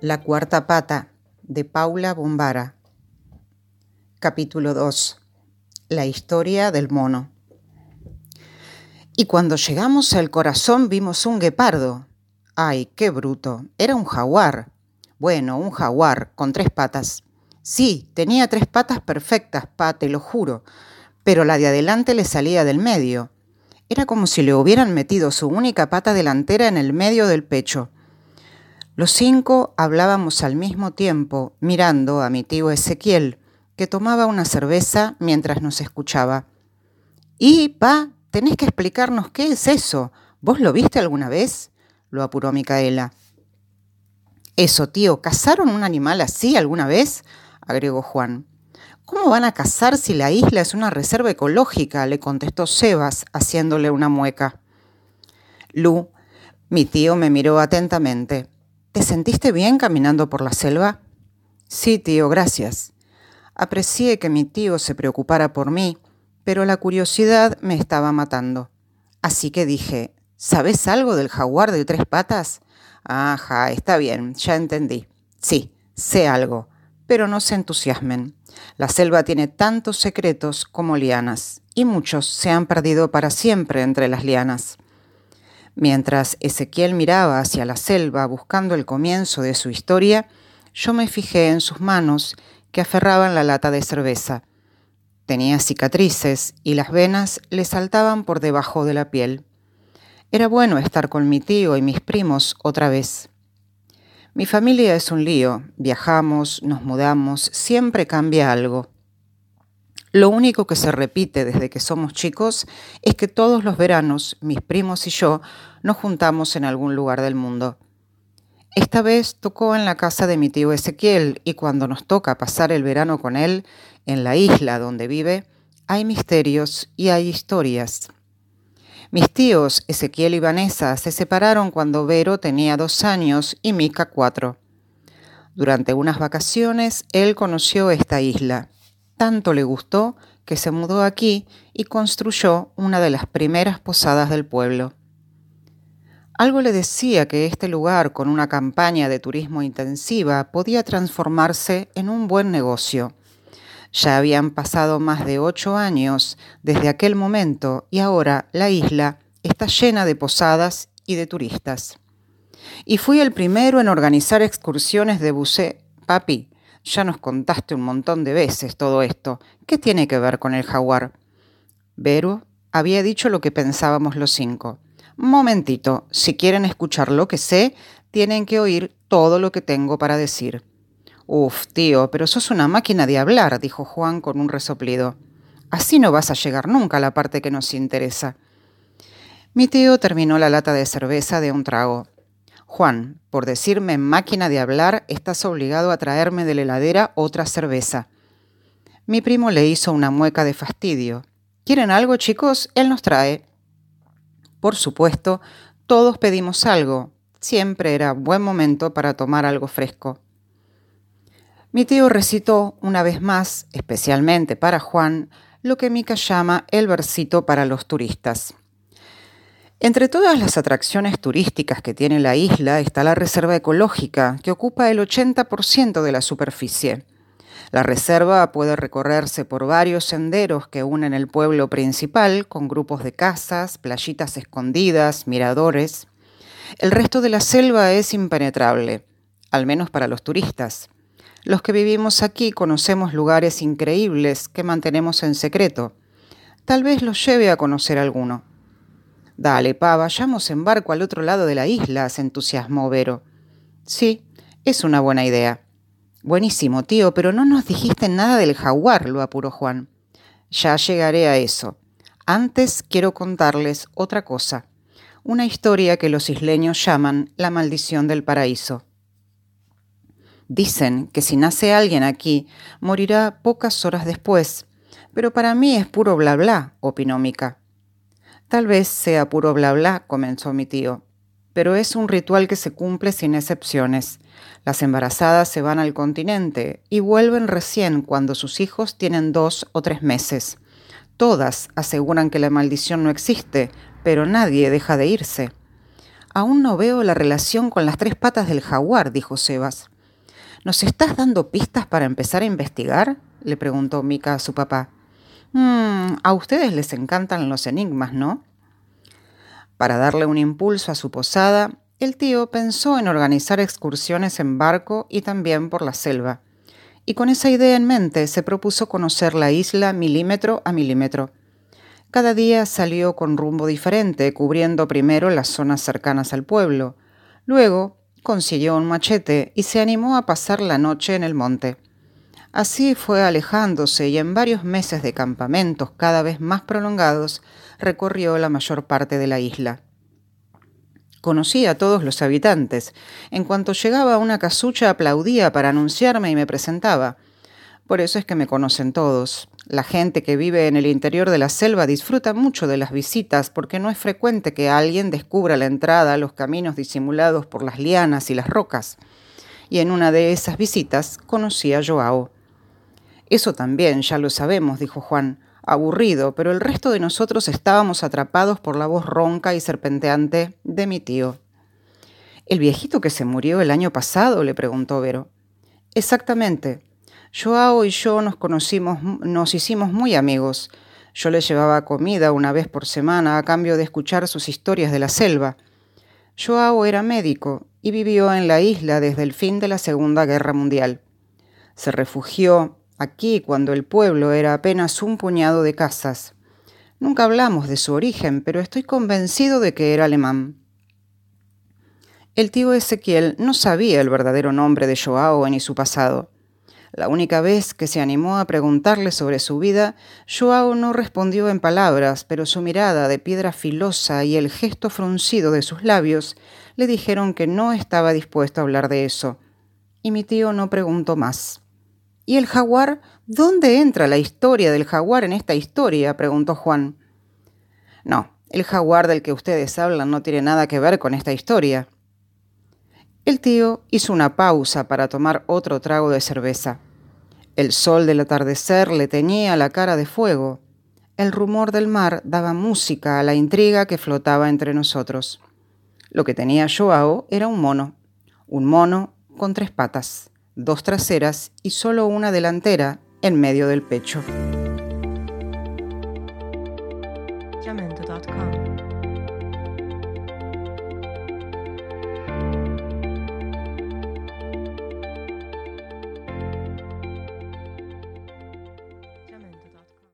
La cuarta pata de Paula Bombara. Capítulo 2. La historia del mono. Y cuando llegamos al corazón vimos un guepardo. Ay, qué bruto. Era un jaguar. Bueno, un jaguar con tres patas. Sí, tenía tres patas perfectas, pa, te lo juro, pero la de adelante le salía del medio. Era como si le hubieran metido su única pata delantera en el medio del pecho. Los cinco hablábamos al mismo tiempo, mirando a mi tío Ezequiel, que tomaba una cerveza mientras nos escuchaba. Y, pa, tenés que explicarnos qué es eso. ¿Vos lo viste alguna vez? lo apuró Micaela. Eso, tío, ¿cazaron un animal así alguna vez? Agregó Juan. ¿Cómo van a cazar si la isla es una reserva ecológica? le contestó Sebas, haciéndole una mueca. Lu, mi tío me miró atentamente. ¿Te sentiste bien caminando por la selva? Sí, tío, gracias. Aprecié que mi tío se preocupara por mí, pero la curiosidad me estaba matando. Así que dije, ¿sabes algo del jaguar de tres patas? Ajá, está bien, ya entendí. Sí, sé algo pero no se entusiasmen. La selva tiene tantos secretos como lianas, y muchos se han perdido para siempre entre las lianas. Mientras Ezequiel miraba hacia la selva buscando el comienzo de su historia, yo me fijé en sus manos que aferraban la lata de cerveza. Tenía cicatrices y las venas le saltaban por debajo de la piel. Era bueno estar con mi tío y mis primos otra vez. Mi familia es un lío, viajamos, nos mudamos, siempre cambia algo. Lo único que se repite desde que somos chicos es que todos los veranos mis primos y yo nos juntamos en algún lugar del mundo. Esta vez tocó en la casa de mi tío Ezequiel y cuando nos toca pasar el verano con él, en la isla donde vive, hay misterios y hay historias. Mis tíos Ezequiel y Vanessa se separaron cuando Vero tenía dos años y Mica cuatro. Durante unas vacaciones él conoció esta isla. Tanto le gustó que se mudó aquí y construyó una de las primeras posadas del pueblo. Algo le decía que este lugar, con una campaña de turismo intensiva, podía transformarse en un buen negocio. Ya habían pasado más de ocho años desde aquel momento y ahora la isla está llena de posadas y de turistas. Y fui el primero en organizar excursiones de buceo. Papi, ya nos contaste un montón de veces todo esto. ¿Qué tiene que ver con el jaguar? Vero había dicho lo que pensábamos los cinco. Momentito, si quieren escuchar lo que sé, tienen que oír todo lo que tengo para decir. Uf, tío, pero sos una máquina de hablar, dijo Juan con un resoplido. Así no vas a llegar nunca a la parte que nos interesa. Mi tío terminó la lata de cerveza de un trago. Juan, por decirme máquina de hablar, estás obligado a traerme de la heladera otra cerveza. Mi primo le hizo una mueca de fastidio. ¿Quieren algo, chicos? Él nos trae. Por supuesto, todos pedimos algo. Siempre era buen momento para tomar algo fresco. Mi tío recitó una vez más, especialmente para Juan, lo que Mica llama el versito para los turistas. Entre todas las atracciones turísticas que tiene la isla está la reserva ecológica, que ocupa el 80% de la superficie. La reserva puede recorrerse por varios senderos que unen el pueblo principal, con grupos de casas, playitas escondidas, miradores. El resto de la selva es impenetrable, al menos para los turistas. Los que vivimos aquí conocemos lugares increíbles que mantenemos en secreto. Tal vez los lleve a conocer alguno. Dale, pa, vayamos en barco al otro lado de la isla, se entusiasmó Vero. Sí, es una buena idea. Buenísimo, tío, pero no nos dijiste nada del jaguar, lo apuró Juan. Ya llegaré a eso. Antes quiero contarles otra cosa, una historia que los isleños llaman la maldición del paraíso. Dicen que si nace alguien aquí, morirá pocas horas después, pero para mí es puro bla bla, opinó Mica. Tal vez sea puro bla bla, comenzó mi tío. pero es un ritual que se cumple sin excepciones. Las embarazadas se van al continente y vuelven recién cuando sus hijos tienen dos o tres meses. Todas aseguran que la maldición no existe, pero nadie deja de irse. Aún no veo la relación con las tres patas del jaguar, dijo Sebas. ¿Nos estás dando pistas para empezar a investigar? le preguntó Mika a su papá. Mm, a ustedes les encantan los enigmas, ¿no? Para darle un impulso a su posada, el tío pensó en organizar excursiones en barco y también por la selva. Y con esa idea en mente se propuso conocer la isla milímetro a milímetro. Cada día salió con rumbo diferente, cubriendo primero las zonas cercanas al pueblo. Luego consiguió un machete y se animó a pasar la noche en el monte. Así fue alejándose y en varios meses de campamentos cada vez más prolongados recorrió la mayor parte de la isla. Conocía a todos los habitantes. En cuanto llegaba a una casucha aplaudía para anunciarme y me presentaba. Por eso es que me conocen todos. La gente que vive en el interior de la selva disfruta mucho de las visitas porque no es frecuente que alguien descubra la entrada a los caminos disimulados por las lianas y las rocas. Y en una de esas visitas conocí a Joao. Eso también, ya lo sabemos, dijo Juan, aburrido, pero el resto de nosotros estábamos atrapados por la voz ronca y serpenteante de mi tío. ¿El viejito que se murió el año pasado? le preguntó Vero. Exactamente. Joao y yo nos conocimos, nos hicimos muy amigos. Yo le llevaba comida una vez por semana a cambio de escuchar sus historias de la selva. Joao era médico y vivió en la isla desde el fin de la Segunda Guerra Mundial. Se refugió aquí cuando el pueblo era apenas un puñado de casas. Nunca hablamos de su origen, pero estoy convencido de que era alemán. El tío Ezequiel no sabía el verdadero nombre de Joao ni su pasado. La única vez que se animó a preguntarle sobre su vida, Joao no respondió en palabras, pero su mirada de piedra filosa y el gesto fruncido de sus labios le dijeron que no estaba dispuesto a hablar de eso. Y mi tío no preguntó más. ¿Y el jaguar? ¿Dónde entra la historia del jaguar en esta historia? preguntó Juan. No, el jaguar del que ustedes hablan no tiene nada que ver con esta historia. El tío hizo una pausa para tomar otro trago de cerveza. El sol del atardecer le teñía la cara de fuego. El rumor del mar daba música a la intriga que flotaba entre nosotros. Lo que tenía Joao era un mono. Un mono con tres patas, dos traseras y solo una delantera en medio del pecho.